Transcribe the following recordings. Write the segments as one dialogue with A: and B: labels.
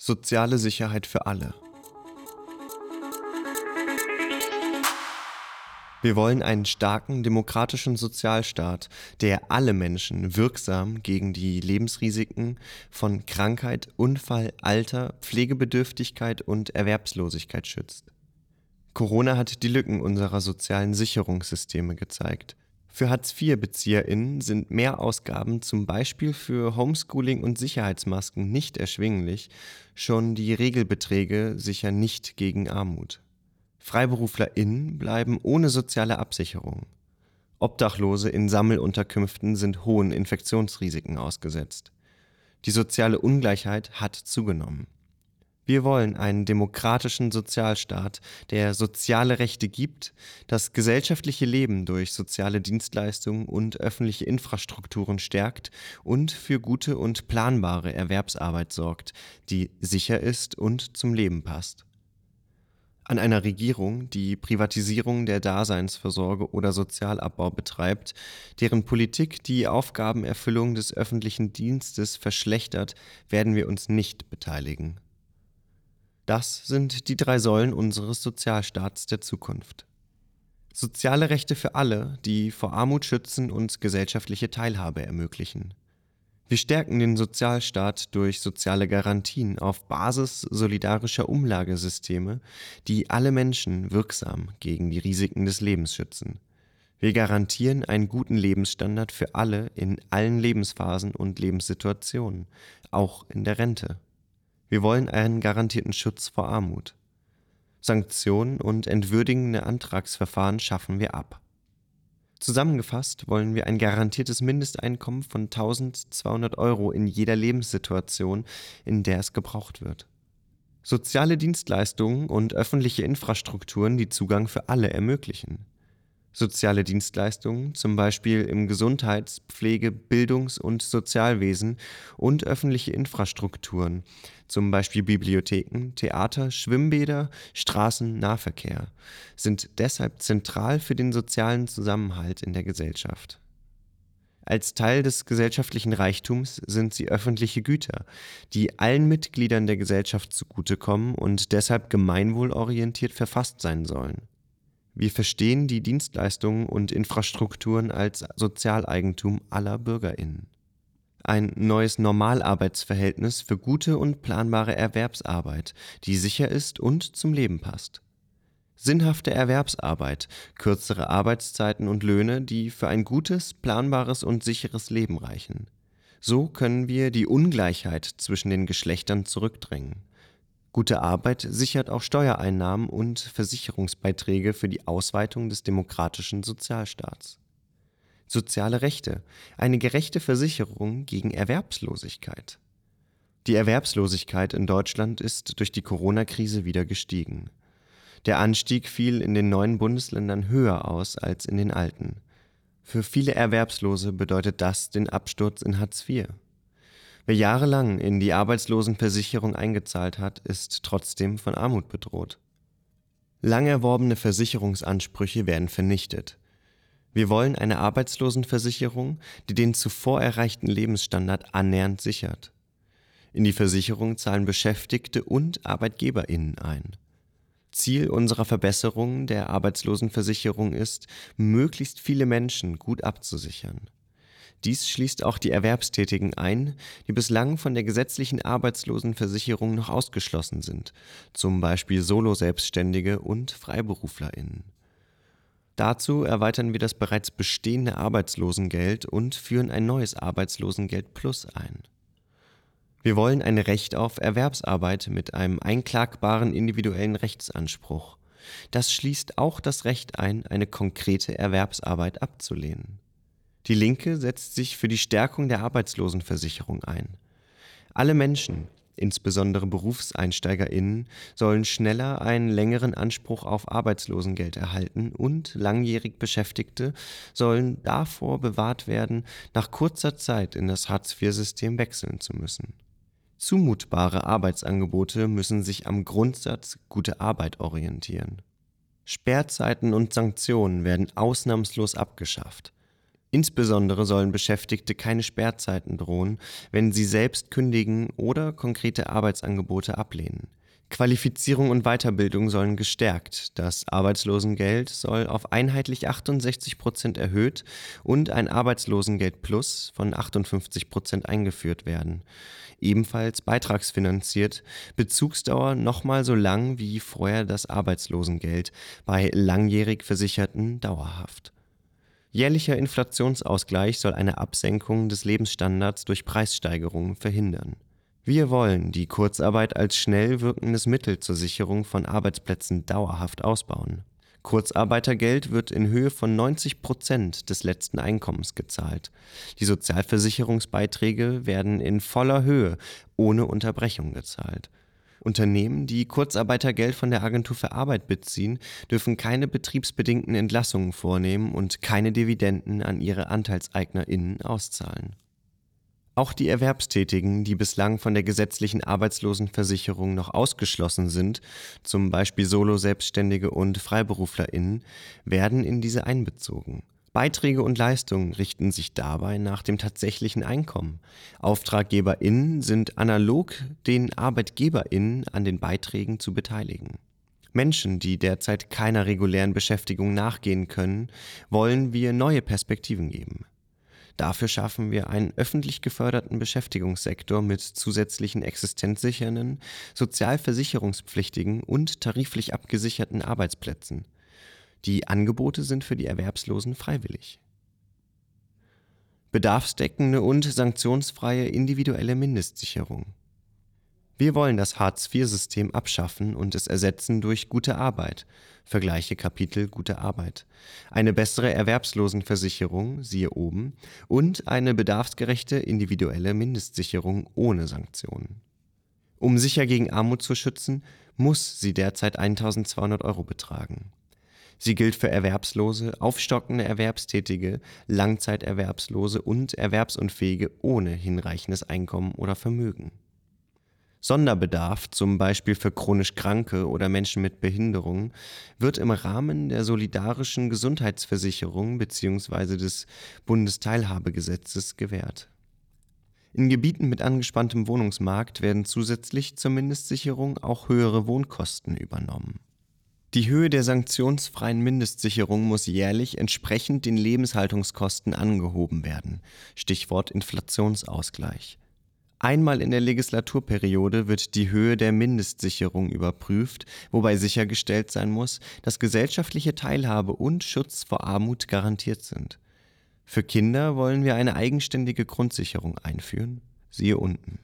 A: Soziale Sicherheit für alle. Wir wollen einen starken demokratischen Sozialstaat, der alle Menschen wirksam gegen die Lebensrisiken von Krankheit, Unfall, Alter, Pflegebedürftigkeit und Erwerbslosigkeit schützt. Corona hat die Lücken unserer sozialen Sicherungssysteme gezeigt. Für Hartz-IV-BezieherInnen sind Mehrausgaben zum Beispiel für Homeschooling und Sicherheitsmasken nicht erschwinglich, schon die Regelbeträge sichern nicht gegen Armut. FreiberuflerInnen bleiben ohne soziale Absicherung. Obdachlose in Sammelunterkünften sind hohen Infektionsrisiken ausgesetzt. Die soziale Ungleichheit hat zugenommen. Wir wollen einen demokratischen Sozialstaat, der soziale Rechte gibt, das gesellschaftliche Leben durch soziale Dienstleistungen und öffentliche Infrastrukturen stärkt und für gute und planbare Erwerbsarbeit sorgt, die sicher ist und zum Leben passt. An einer Regierung, die Privatisierung der Daseinsvorsorge oder Sozialabbau betreibt, deren Politik die Aufgabenerfüllung des öffentlichen Dienstes verschlechtert, werden wir uns nicht beteiligen. Das sind die drei Säulen unseres Sozialstaats der Zukunft. Soziale Rechte für alle, die vor Armut schützen und gesellschaftliche Teilhabe ermöglichen. Wir stärken den Sozialstaat durch soziale Garantien auf Basis solidarischer Umlagesysteme, die alle Menschen wirksam gegen die Risiken des Lebens schützen. Wir garantieren einen guten Lebensstandard für alle in allen Lebensphasen und Lebenssituationen, auch in der Rente. Wir wollen einen garantierten Schutz vor Armut. Sanktionen und entwürdigende Antragsverfahren schaffen wir ab. Zusammengefasst wollen wir ein garantiertes Mindesteinkommen von 1200 Euro in jeder Lebenssituation, in der es gebraucht wird. Soziale Dienstleistungen und öffentliche Infrastrukturen, die Zugang für alle ermöglichen soziale Dienstleistungen, zum Beispiel im Gesundheits-, Pflege-, Bildungs- und Sozialwesen und öffentliche Infrastrukturen, zum Beispiel Bibliotheken, Theater, Schwimmbäder, Straßennahverkehr, sind deshalb zentral für den sozialen Zusammenhalt in der Gesellschaft. Als Teil des gesellschaftlichen Reichtums sind sie öffentliche Güter, die allen Mitgliedern der Gesellschaft zugutekommen und deshalb gemeinwohlorientiert verfasst sein sollen. Wir verstehen die Dienstleistungen und Infrastrukturen als Sozialeigentum aller Bürgerinnen. Ein neues Normalarbeitsverhältnis für gute und planbare Erwerbsarbeit, die sicher ist und zum Leben passt. Sinnhafte Erwerbsarbeit, kürzere Arbeitszeiten und Löhne, die für ein gutes, planbares und sicheres Leben reichen. So können wir die Ungleichheit zwischen den Geschlechtern zurückdrängen. Gute Arbeit sichert auch Steuereinnahmen und Versicherungsbeiträge für die Ausweitung des demokratischen Sozialstaats. Soziale Rechte, eine gerechte Versicherung gegen Erwerbslosigkeit. Die Erwerbslosigkeit in Deutschland ist durch die Corona-Krise wieder gestiegen. Der Anstieg fiel in den neuen Bundesländern höher aus als in den alten. Für viele Erwerbslose bedeutet das den Absturz in Hartz IV. Wer jahrelang in die Arbeitslosenversicherung eingezahlt hat, ist trotzdem von Armut bedroht. Lang erworbene Versicherungsansprüche werden vernichtet. Wir wollen eine Arbeitslosenversicherung, die den zuvor erreichten Lebensstandard annähernd sichert. In die Versicherung zahlen Beschäftigte und Arbeitgeberinnen ein. Ziel unserer Verbesserung der Arbeitslosenversicherung ist, möglichst viele Menschen gut abzusichern. Dies schließt auch die Erwerbstätigen ein, die bislang von der gesetzlichen Arbeitslosenversicherung noch ausgeschlossen sind, zum Beispiel Solo-Selbstständige und FreiberuflerInnen. Dazu erweitern wir das bereits bestehende Arbeitslosengeld und führen ein neues Arbeitslosengeld Plus ein. Wir wollen ein Recht auf Erwerbsarbeit mit einem einklagbaren individuellen Rechtsanspruch. Das schließt auch das Recht ein, eine konkrete Erwerbsarbeit abzulehnen. Die Linke setzt sich für die Stärkung der Arbeitslosenversicherung ein. Alle Menschen, insbesondere Berufseinsteigerinnen, sollen schneller einen längeren Anspruch auf Arbeitslosengeld erhalten und langjährig Beschäftigte sollen davor bewahrt werden, nach kurzer Zeit in das Hartz-IV-System wechseln zu müssen. Zumutbare Arbeitsangebote müssen sich am Grundsatz gute Arbeit orientieren. Sperrzeiten und Sanktionen werden ausnahmslos abgeschafft. Insbesondere sollen Beschäftigte keine Sperrzeiten drohen, wenn sie selbst kündigen oder konkrete Arbeitsangebote ablehnen. Qualifizierung und Weiterbildung sollen gestärkt, das Arbeitslosengeld soll auf einheitlich 68 Prozent erhöht und ein Arbeitslosengeld Plus von 58 Prozent eingeführt werden. Ebenfalls beitragsfinanziert, Bezugsdauer nochmal so lang wie vorher das Arbeitslosengeld, bei langjährig Versicherten dauerhaft. Jährlicher Inflationsausgleich soll eine Absenkung des Lebensstandards durch Preissteigerungen verhindern. Wir wollen die Kurzarbeit als schnell wirkendes Mittel zur Sicherung von Arbeitsplätzen dauerhaft ausbauen. Kurzarbeitergeld wird in Höhe von 90 Prozent des letzten Einkommens gezahlt. Die Sozialversicherungsbeiträge werden in voller Höhe ohne Unterbrechung gezahlt. Unternehmen, die Kurzarbeitergeld von der Agentur für Arbeit beziehen, dürfen keine betriebsbedingten Entlassungen vornehmen und keine Dividenden an ihre AnteilseignerInnen auszahlen. Auch die Erwerbstätigen, die bislang von der gesetzlichen Arbeitslosenversicherung noch ausgeschlossen sind, zum Beispiel Solo-Selbstständige und FreiberuflerInnen, werden in diese einbezogen. Beiträge und Leistungen richten sich dabei nach dem tatsächlichen Einkommen. AuftraggeberInnen sind analog den ArbeitgeberInnen an den Beiträgen zu beteiligen. Menschen, die derzeit keiner regulären Beschäftigung nachgehen können, wollen wir neue Perspektiven geben. Dafür schaffen wir einen öffentlich geförderten Beschäftigungssektor mit zusätzlichen existenzsichernden, sozialversicherungspflichtigen und tariflich abgesicherten Arbeitsplätzen – die Angebote sind für die Erwerbslosen freiwillig. Bedarfsdeckende und sanktionsfreie individuelle Mindestsicherung. Wir wollen das Hartz-IV-System abschaffen und es ersetzen durch gute Arbeit. Vergleiche Kapitel Gute Arbeit. Eine bessere Erwerbslosenversicherung, siehe oben, und eine bedarfsgerechte individuelle Mindestsicherung ohne Sanktionen. Um sicher gegen Armut zu schützen, muss sie derzeit 1200 Euro betragen. Sie gilt für Erwerbslose, aufstockende Erwerbstätige, Langzeiterwerbslose und Erwerbsunfähige ohne hinreichendes Einkommen oder Vermögen. Sonderbedarf, zum Beispiel für chronisch Kranke oder Menschen mit Behinderung, wird im Rahmen der solidarischen Gesundheitsversicherung bzw. des Bundesteilhabegesetzes gewährt. In Gebieten mit angespanntem Wohnungsmarkt werden zusätzlich zur Mindestsicherung auch höhere Wohnkosten übernommen die Höhe der sanktionsfreien Mindestsicherung muss jährlich entsprechend den Lebenshaltungskosten angehoben werden. Stichwort Inflationsausgleich. Einmal in der Legislaturperiode wird die Höhe der Mindestsicherung überprüft, wobei sichergestellt sein muss, dass gesellschaftliche Teilhabe und Schutz vor Armut garantiert sind. Für Kinder wollen wir eine eigenständige Grundsicherung einführen. Siehe unten.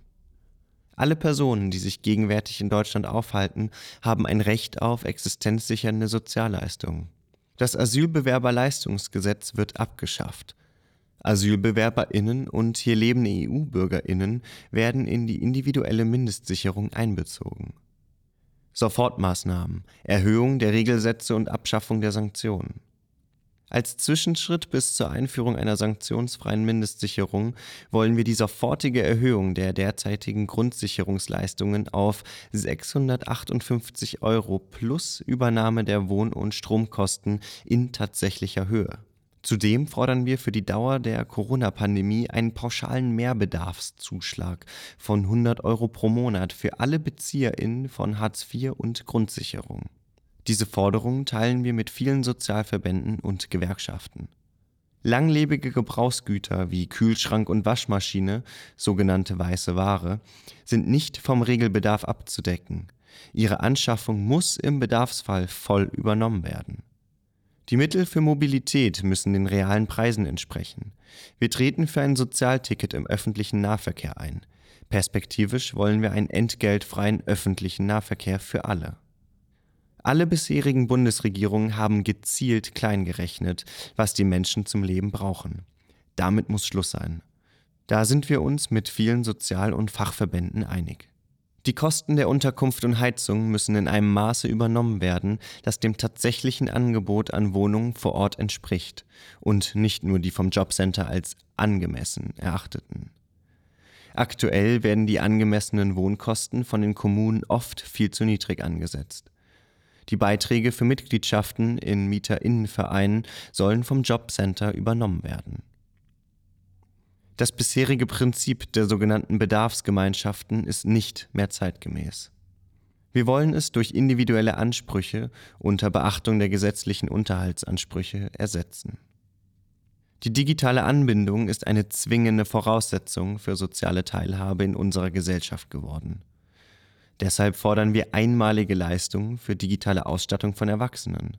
A: Alle Personen, die sich gegenwärtig in Deutschland aufhalten, haben ein Recht auf existenzsichernde Sozialleistungen. Das Asylbewerberleistungsgesetz wird abgeschafft. Asylbewerberinnen und hier lebende EU-Bürgerinnen werden in die individuelle Mindestsicherung einbezogen. Sofortmaßnahmen, Erhöhung der Regelsätze und Abschaffung der Sanktionen. Als Zwischenschritt bis zur Einführung einer sanktionsfreien Mindestsicherung wollen wir die sofortige Erhöhung der derzeitigen Grundsicherungsleistungen auf 658 Euro plus Übernahme der Wohn- und Stromkosten in tatsächlicher Höhe. Zudem fordern wir für die Dauer der Corona-Pandemie einen pauschalen Mehrbedarfszuschlag von 100 Euro pro Monat für alle BezieherInnen von Hartz IV und Grundsicherung. Diese Forderung teilen wir mit vielen Sozialverbänden und Gewerkschaften. Langlebige Gebrauchsgüter wie Kühlschrank und Waschmaschine, sogenannte weiße Ware, sind nicht vom Regelbedarf abzudecken. Ihre Anschaffung muss im Bedarfsfall voll übernommen werden. Die Mittel für Mobilität müssen den realen Preisen entsprechen. Wir treten für ein Sozialticket im öffentlichen Nahverkehr ein. Perspektivisch wollen wir einen entgeltfreien öffentlichen Nahverkehr für alle. Alle bisherigen Bundesregierungen haben gezielt klein gerechnet, was die Menschen zum Leben brauchen. Damit muss Schluss sein. Da sind wir uns mit vielen Sozial- und Fachverbänden einig. Die Kosten der Unterkunft und Heizung müssen in einem Maße übernommen werden, das dem tatsächlichen Angebot an Wohnungen vor Ort entspricht und nicht nur die vom Jobcenter als angemessen erachteten. Aktuell werden die angemessenen Wohnkosten von den Kommunen oft viel zu niedrig angesetzt. Die Beiträge für Mitgliedschaften in Mieterinnenvereinen sollen vom Jobcenter übernommen werden. Das bisherige Prinzip der sogenannten Bedarfsgemeinschaften ist nicht mehr zeitgemäß. Wir wollen es durch individuelle Ansprüche unter Beachtung der gesetzlichen Unterhaltsansprüche ersetzen. Die digitale Anbindung ist eine zwingende Voraussetzung für soziale Teilhabe in unserer Gesellschaft geworden. Deshalb fordern wir einmalige Leistungen für digitale Ausstattung von Erwachsenen.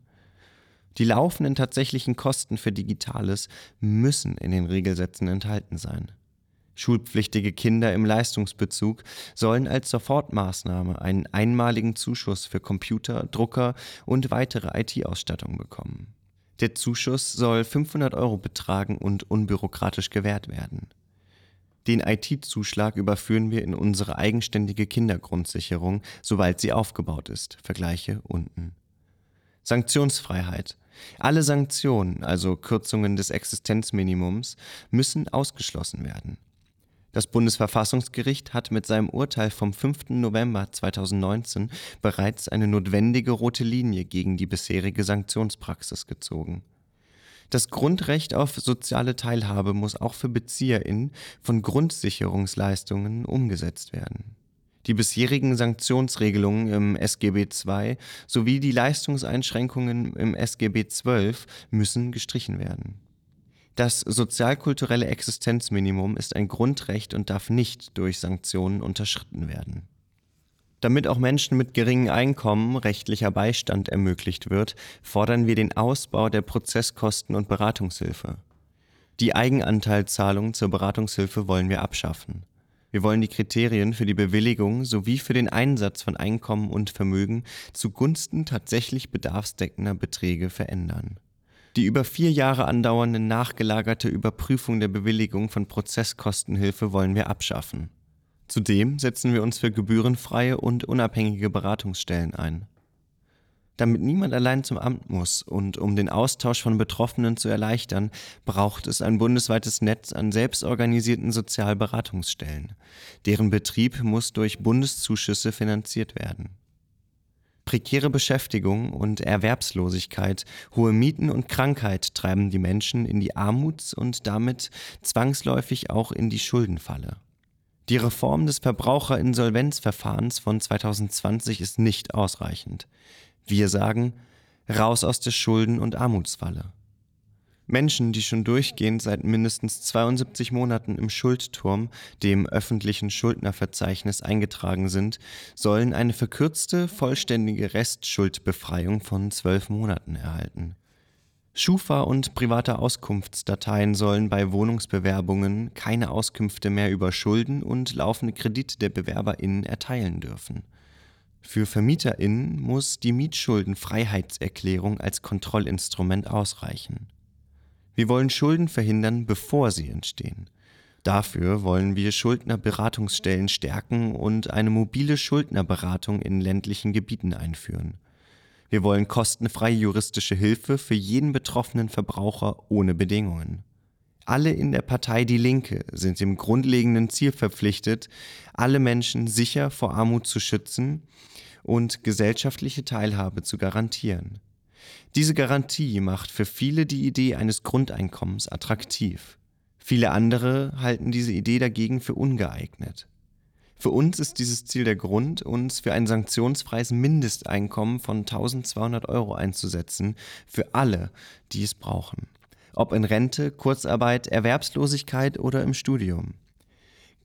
A: Die laufenden tatsächlichen Kosten für Digitales müssen in den Regelsätzen enthalten sein. Schulpflichtige Kinder im Leistungsbezug sollen als Sofortmaßnahme einen einmaligen Zuschuss für Computer, Drucker und weitere IT-Ausstattung bekommen. Der Zuschuss soll 500 Euro betragen und unbürokratisch gewährt werden. Den IT-Zuschlag überführen wir in unsere eigenständige Kindergrundsicherung, sobald sie aufgebaut ist. Vergleiche unten. Sanktionsfreiheit. Alle Sanktionen, also Kürzungen des Existenzminimums, müssen ausgeschlossen werden. Das Bundesverfassungsgericht hat mit seinem Urteil vom 5. November 2019 bereits eine notwendige rote Linie gegen die bisherige Sanktionspraxis gezogen. Das Grundrecht auf soziale Teilhabe muss auch für BezieherInnen von Grundsicherungsleistungen umgesetzt werden. Die bisherigen Sanktionsregelungen im SGB II sowie die Leistungseinschränkungen im SGB XII müssen gestrichen werden. Das sozialkulturelle Existenzminimum ist ein Grundrecht und darf nicht durch Sanktionen unterschritten werden. Damit auch Menschen mit geringem Einkommen rechtlicher Beistand ermöglicht wird, fordern wir den Ausbau der Prozesskosten und Beratungshilfe. Die Eigenanteilzahlung zur Beratungshilfe wollen wir abschaffen. Wir wollen die Kriterien für die Bewilligung sowie für den Einsatz von Einkommen und Vermögen zugunsten tatsächlich bedarfsdeckender Beträge verändern. Die über vier Jahre andauernde nachgelagerte Überprüfung der Bewilligung von Prozesskostenhilfe wollen wir abschaffen. Zudem setzen wir uns für gebührenfreie und unabhängige Beratungsstellen ein. Damit niemand allein zum Amt muss und um den Austausch von Betroffenen zu erleichtern, braucht es ein bundesweites Netz an selbstorganisierten Sozialberatungsstellen. Deren Betrieb muss durch Bundeszuschüsse finanziert werden. Prekäre Beschäftigung und Erwerbslosigkeit, hohe Mieten und Krankheit treiben die Menschen in die Armuts- und damit zwangsläufig auch in die Schuldenfalle. Die Reform des Verbraucherinsolvenzverfahrens von 2020 ist nicht ausreichend. Wir sagen, raus aus der Schulden- und Armutsfalle. Menschen, die schon durchgehend seit mindestens 72 Monaten im Schuldturm, dem öffentlichen Schuldnerverzeichnis, eingetragen sind, sollen eine verkürzte, vollständige Restschuldbefreiung von zwölf Monaten erhalten. Schufa und private Auskunftsdateien sollen bei Wohnungsbewerbungen keine Auskünfte mehr über Schulden und laufende Kredite der BewerberInnen erteilen dürfen. Für VermieterInnen muss die Mietschuldenfreiheitserklärung als Kontrollinstrument ausreichen. Wir wollen Schulden verhindern, bevor sie entstehen. Dafür wollen wir Schuldnerberatungsstellen stärken und eine mobile Schuldnerberatung in ländlichen Gebieten einführen. Wir wollen kostenfreie juristische Hilfe für jeden betroffenen Verbraucher ohne Bedingungen. Alle in der Partei Die Linke sind dem grundlegenden Ziel verpflichtet, alle Menschen sicher vor Armut zu schützen und gesellschaftliche Teilhabe zu garantieren. Diese Garantie macht für viele die Idee eines Grundeinkommens attraktiv. Viele andere halten diese Idee dagegen für ungeeignet. Für uns ist dieses Ziel der Grund, uns für ein sanktionsfreies Mindesteinkommen von 1200 Euro einzusetzen, für alle, die es brauchen. Ob in Rente, Kurzarbeit, Erwerbslosigkeit oder im Studium.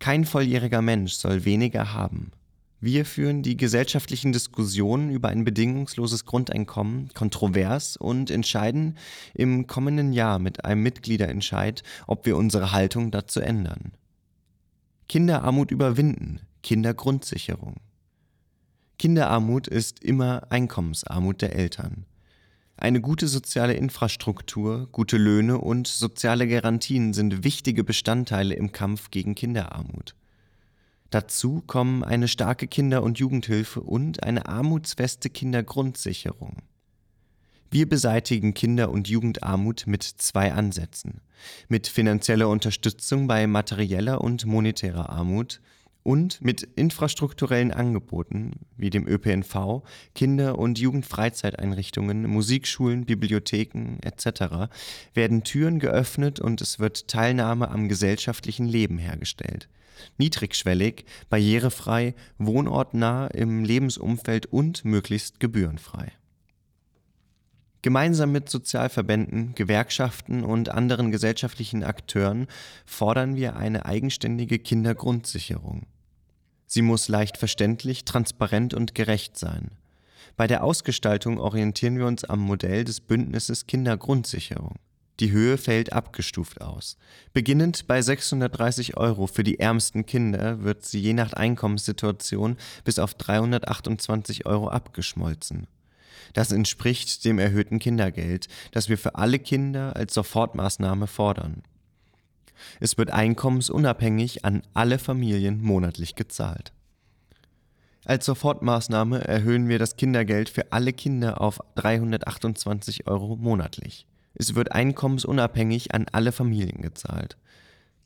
A: Kein volljähriger Mensch soll weniger haben. Wir führen die gesellschaftlichen Diskussionen über ein bedingungsloses Grundeinkommen kontrovers und entscheiden im kommenden Jahr mit einem Mitgliederentscheid, ob wir unsere Haltung dazu ändern. Kinderarmut überwinden, Kindergrundsicherung. Kinderarmut ist immer Einkommensarmut der Eltern. Eine gute soziale Infrastruktur, gute Löhne und soziale Garantien sind wichtige Bestandteile im Kampf gegen Kinderarmut. Dazu kommen eine starke Kinder- und Jugendhilfe und eine armutsfeste Kindergrundsicherung. Wir beseitigen Kinder- und Jugendarmut mit zwei Ansätzen. Mit finanzieller Unterstützung bei materieller und monetärer Armut und mit infrastrukturellen Angeboten wie dem ÖPNV, Kinder- und Jugendfreizeiteinrichtungen, Musikschulen, Bibliotheken etc. werden Türen geöffnet und es wird Teilnahme am gesellschaftlichen Leben hergestellt. Niedrigschwellig, barrierefrei, wohnortnah im Lebensumfeld und möglichst gebührenfrei. Gemeinsam mit Sozialverbänden, Gewerkschaften und anderen gesellschaftlichen Akteuren fordern wir eine eigenständige Kindergrundsicherung. Sie muss leicht verständlich, transparent und gerecht sein. Bei der Ausgestaltung orientieren wir uns am Modell des Bündnisses Kindergrundsicherung. Die Höhe fällt abgestuft aus. Beginnend bei 630 Euro für die ärmsten Kinder wird sie je nach Einkommenssituation bis auf 328 Euro abgeschmolzen. Das entspricht dem erhöhten Kindergeld, das wir für alle Kinder als Sofortmaßnahme fordern. Es wird einkommensunabhängig an alle Familien monatlich gezahlt. Als Sofortmaßnahme erhöhen wir das Kindergeld für alle Kinder auf 328 Euro monatlich. Es wird einkommensunabhängig an alle Familien gezahlt.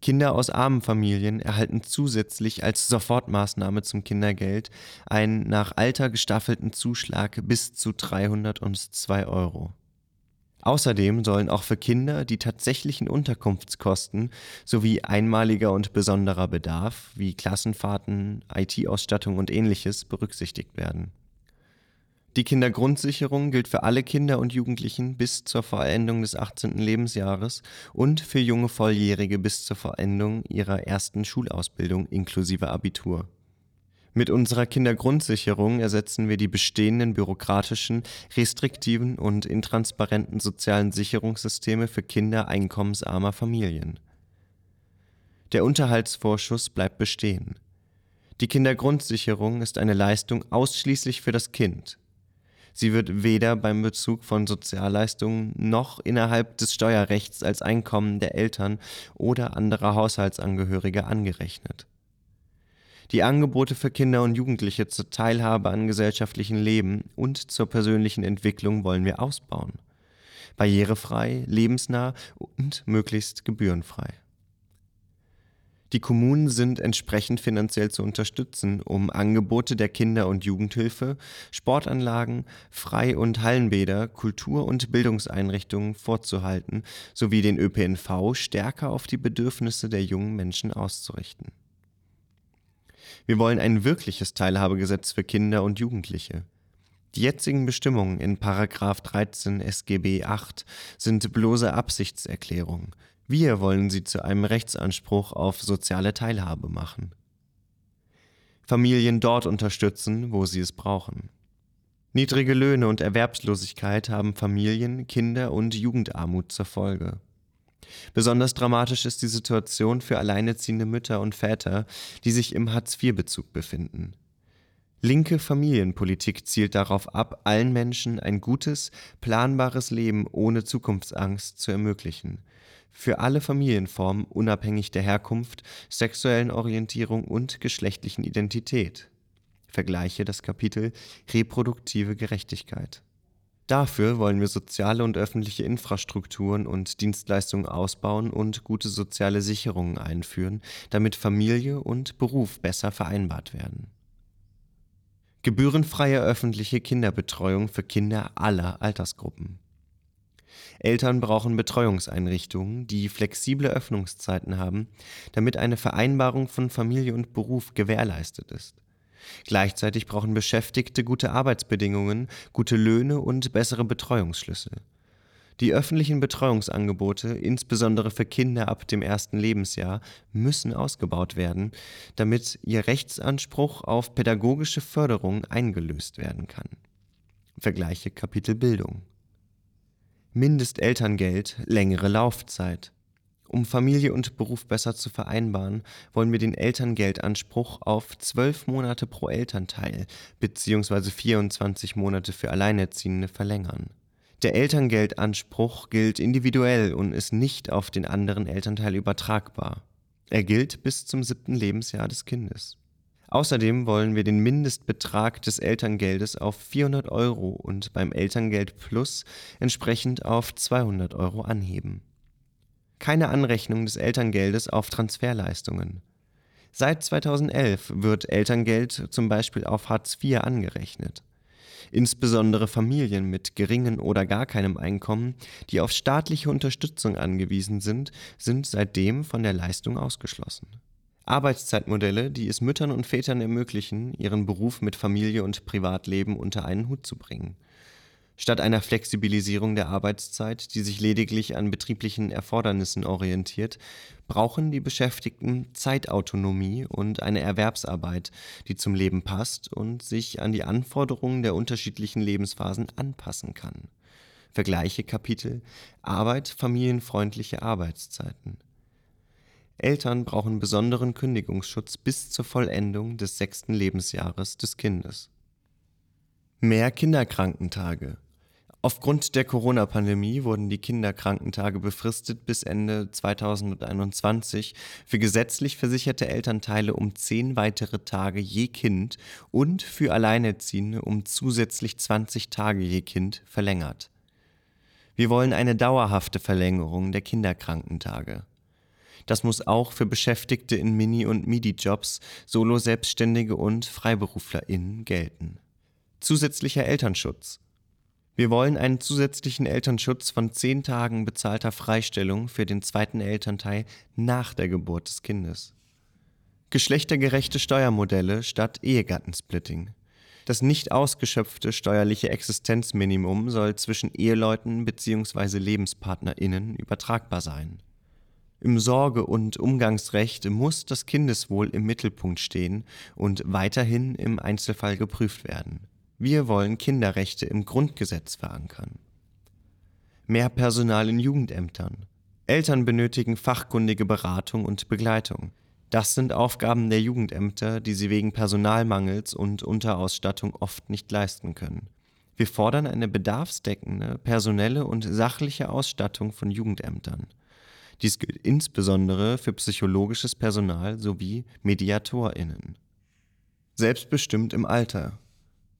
A: Kinder aus armen Familien erhalten zusätzlich als Sofortmaßnahme zum Kindergeld einen nach Alter gestaffelten Zuschlag bis zu 302 Euro. Außerdem sollen auch für Kinder die tatsächlichen Unterkunftskosten sowie einmaliger und besonderer Bedarf wie Klassenfahrten, IT-Ausstattung und ähnliches berücksichtigt werden die Kindergrundsicherung gilt für alle Kinder und Jugendlichen bis zur Vollendung des 18. Lebensjahres und für junge Volljährige bis zur Vollendung ihrer ersten Schulausbildung inklusive Abitur. Mit unserer Kindergrundsicherung ersetzen wir die bestehenden bürokratischen, restriktiven und intransparenten sozialen Sicherungssysteme für Kinder einkommensarmer Familien. Der Unterhaltsvorschuss bleibt bestehen. Die Kindergrundsicherung ist eine Leistung ausschließlich für das Kind Sie wird weder beim Bezug von Sozialleistungen noch innerhalb des Steuerrechts als Einkommen der Eltern oder anderer Haushaltsangehörige angerechnet. Die Angebote für Kinder und Jugendliche zur Teilhabe an gesellschaftlichem Leben und zur persönlichen Entwicklung wollen wir ausbauen. Barrierefrei, lebensnah und möglichst gebührenfrei. Die Kommunen sind entsprechend finanziell zu unterstützen, um Angebote der Kinder- und Jugendhilfe, Sportanlagen, Frei- und Hallenbäder, Kultur- und Bildungseinrichtungen vorzuhalten sowie den ÖPNV stärker auf die Bedürfnisse der jungen Menschen auszurichten. Wir wollen ein wirkliches Teilhabegesetz für Kinder und Jugendliche. Die jetzigen Bestimmungen in § 13 SGB 8 sind bloße Absichtserklärungen, wir wollen sie zu einem Rechtsanspruch auf soziale Teilhabe machen. Familien dort unterstützen, wo sie es brauchen. Niedrige Löhne und Erwerbslosigkeit haben Familien, Kinder und Jugendarmut zur Folge. Besonders dramatisch ist die Situation für alleinerziehende Mütter und Väter, die sich im Hartz-IV-Bezug befinden. Linke Familienpolitik zielt darauf ab, allen Menschen ein gutes, planbares Leben ohne Zukunftsangst zu ermöglichen für alle Familienformen unabhängig der Herkunft, sexuellen Orientierung und geschlechtlichen Identität. Vergleiche das Kapitel Reproduktive Gerechtigkeit. Dafür wollen wir soziale und öffentliche Infrastrukturen und Dienstleistungen ausbauen und gute soziale Sicherungen einführen, damit Familie und Beruf besser vereinbart werden. Gebührenfreie öffentliche Kinderbetreuung für Kinder aller Altersgruppen. Eltern brauchen Betreuungseinrichtungen, die flexible Öffnungszeiten haben, damit eine Vereinbarung von Familie und Beruf gewährleistet ist. Gleichzeitig brauchen Beschäftigte gute Arbeitsbedingungen, gute Löhne und bessere Betreuungsschlüssel. Die öffentlichen Betreuungsangebote, insbesondere für Kinder ab dem ersten Lebensjahr, müssen ausgebaut werden, damit ihr Rechtsanspruch auf pädagogische Förderung eingelöst werden kann. Vergleiche Kapitel Bildung. Mindestelterngeld, längere Laufzeit. Um Familie und Beruf besser zu vereinbaren, wollen wir den Elterngeldanspruch auf zwölf Monate pro Elternteil bzw. 24 Monate für Alleinerziehende verlängern. Der Elterngeldanspruch gilt individuell und ist nicht auf den anderen Elternteil übertragbar. Er gilt bis zum siebten Lebensjahr des Kindes. Außerdem wollen wir den Mindestbetrag des Elterngeldes auf 400 Euro und beim Elterngeld Plus entsprechend auf 200 Euro anheben. Keine Anrechnung des Elterngeldes auf Transferleistungen. Seit 2011 wird Elterngeld zum Beispiel auf Hartz IV angerechnet. Insbesondere Familien mit geringem oder gar keinem Einkommen, die auf staatliche Unterstützung angewiesen sind, sind seitdem von der Leistung ausgeschlossen. Arbeitszeitmodelle, die es Müttern und Vätern ermöglichen, ihren Beruf mit Familie und Privatleben unter einen Hut zu bringen. Statt einer Flexibilisierung der Arbeitszeit, die sich lediglich an betrieblichen Erfordernissen orientiert, brauchen die Beschäftigten Zeitautonomie und eine Erwerbsarbeit, die zum Leben passt und sich an die Anforderungen der unterschiedlichen Lebensphasen anpassen kann. Vergleiche Kapitel Arbeit, familienfreundliche Arbeitszeiten. Eltern brauchen besonderen Kündigungsschutz bis zur Vollendung des sechsten Lebensjahres des Kindes. Mehr Kinderkrankentage. Aufgrund der Corona-Pandemie wurden die Kinderkrankentage befristet bis Ende 2021 für gesetzlich versicherte Elternteile um zehn weitere Tage je Kind und für Alleinerziehende um zusätzlich 20 Tage je Kind verlängert. Wir wollen eine dauerhafte Verlängerung der Kinderkrankentage. Das muss auch für Beschäftigte in Mini- und Midi-Jobs, Solo-Selbstständige und FreiberuflerInnen gelten. Zusätzlicher Elternschutz. Wir wollen einen zusätzlichen Elternschutz von zehn Tagen bezahlter Freistellung für den zweiten Elternteil nach der Geburt des Kindes. Geschlechtergerechte Steuermodelle statt Ehegattensplitting. Das nicht ausgeschöpfte steuerliche Existenzminimum soll zwischen Eheleuten bzw. LebenspartnerInnen übertragbar sein. Im Sorge- und Umgangsrecht muss das Kindeswohl im Mittelpunkt stehen und weiterhin im Einzelfall geprüft werden. Wir wollen Kinderrechte im Grundgesetz verankern. Mehr Personal in Jugendämtern. Eltern benötigen fachkundige Beratung und Begleitung. Das sind Aufgaben der Jugendämter, die sie wegen Personalmangels und Unterausstattung oft nicht leisten können. Wir fordern eine bedarfsdeckende, personelle und sachliche Ausstattung von Jugendämtern. Dies gilt insbesondere für psychologisches Personal sowie Mediatorinnen. Selbstbestimmt im Alter.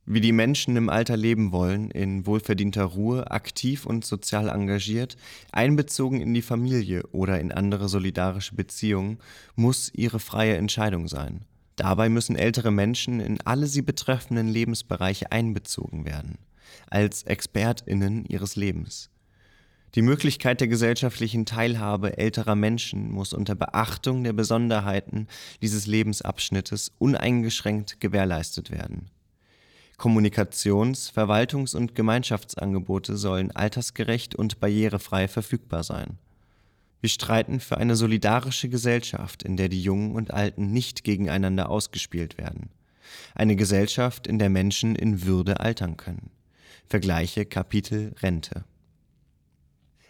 A: Wie die Menschen im Alter leben wollen, in wohlverdienter Ruhe, aktiv und sozial engagiert, einbezogen in die Familie oder in andere solidarische Beziehungen, muss ihre freie Entscheidung sein. Dabei müssen ältere Menschen in alle sie betreffenden Lebensbereiche einbezogen werden, als Expertinnen ihres Lebens. Die Möglichkeit der gesellschaftlichen Teilhabe älterer Menschen muss unter Beachtung der Besonderheiten dieses Lebensabschnittes uneingeschränkt gewährleistet werden. Kommunikations-, Verwaltungs- und Gemeinschaftsangebote sollen altersgerecht und barrierefrei verfügbar sein. Wir streiten für eine solidarische Gesellschaft, in der die Jungen und Alten nicht gegeneinander ausgespielt werden. Eine Gesellschaft, in der Menschen in Würde altern können. Vergleiche Kapitel Rente.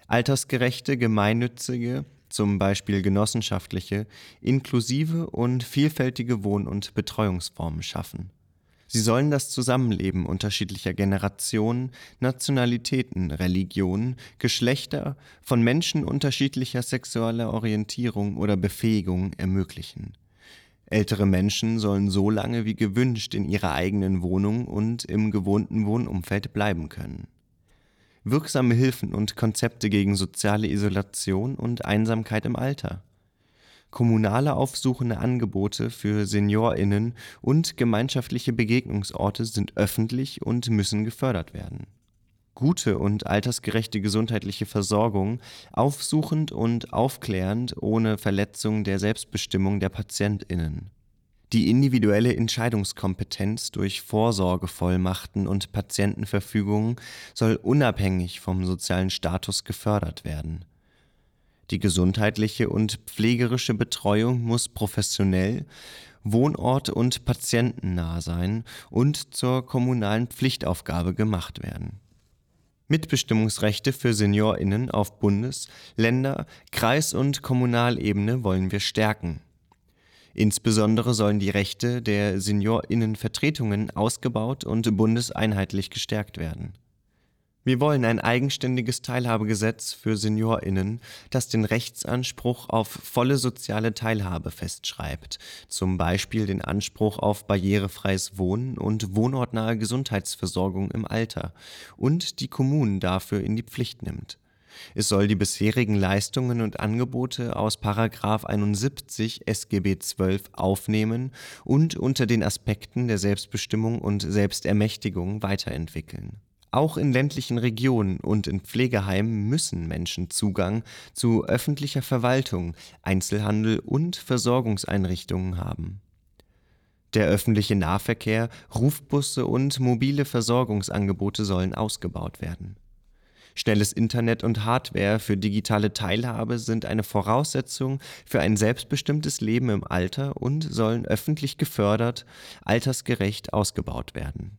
A: Altersgerechte, gemeinnützige, zum Beispiel genossenschaftliche, inklusive und vielfältige Wohn- und Betreuungsformen schaffen. Sie sollen das Zusammenleben unterschiedlicher Generationen, Nationalitäten, Religionen, Geschlechter, von Menschen unterschiedlicher sexueller Orientierung oder Befähigung ermöglichen. Ältere Menschen sollen so lange wie gewünscht in ihrer eigenen Wohnung und im gewohnten Wohnumfeld bleiben können. Wirksame Hilfen und Konzepte gegen soziale Isolation und Einsamkeit im Alter kommunale aufsuchende Angebote für SeniorInnen und gemeinschaftliche Begegnungsorte sind öffentlich und müssen gefördert werden. Gute und altersgerechte gesundheitliche Versorgung, aufsuchend und aufklärend ohne Verletzung der Selbstbestimmung der PatientInnen. Die individuelle Entscheidungskompetenz durch Vorsorgevollmachten und Patientenverfügungen soll unabhängig vom sozialen Status gefördert werden die gesundheitliche und pflegerische Betreuung muss professionell, wohnort- und patientennah sein und zur kommunalen Pflichtaufgabe gemacht werden. Mitbestimmungsrechte für Seniorinnen auf Bundes-, Länder-, Kreis- und Kommunalebene wollen wir stärken. Insbesondere sollen die Rechte der Seniorinnenvertretungen ausgebaut und bundeseinheitlich gestärkt werden wir wollen ein eigenständiges Teilhabegesetz für SeniorInnen, das den Rechtsanspruch auf volle soziale Teilhabe festschreibt, zum Beispiel den Anspruch auf barrierefreies Wohnen und wohnortnahe Gesundheitsversorgung im Alter und die Kommunen dafür in die Pflicht nimmt. Es soll die bisherigen Leistungen und Angebote aus § 71 SGB XII aufnehmen und unter den Aspekten der Selbstbestimmung und Selbstermächtigung weiterentwickeln. Auch in ländlichen Regionen und in Pflegeheimen müssen Menschen Zugang zu öffentlicher Verwaltung, Einzelhandel und Versorgungseinrichtungen haben. Der öffentliche Nahverkehr, Rufbusse und mobile Versorgungsangebote sollen ausgebaut werden. Schnelles Internet und Hardware für digitale Teilhabe sind eine Voraussetzung für ein selbstbestimmtes Leben im Alter und sollen öffentlich gefördert, altersgerecht ausgebaut werden